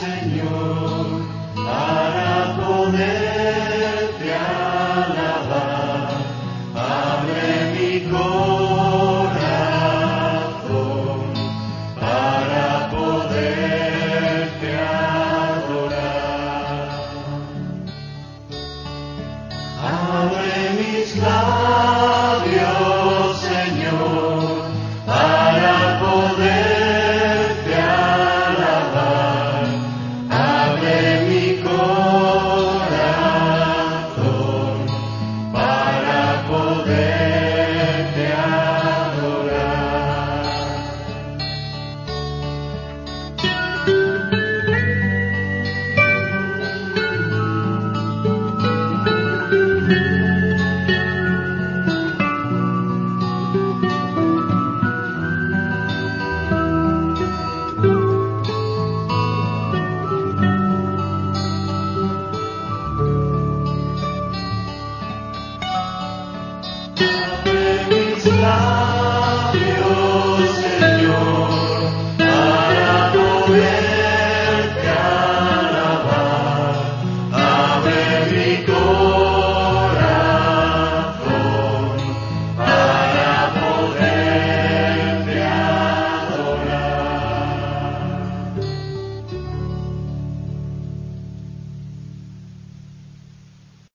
Señor, para poderte alabar. Abre mi corazón para poderte adorar. Abre mis labios.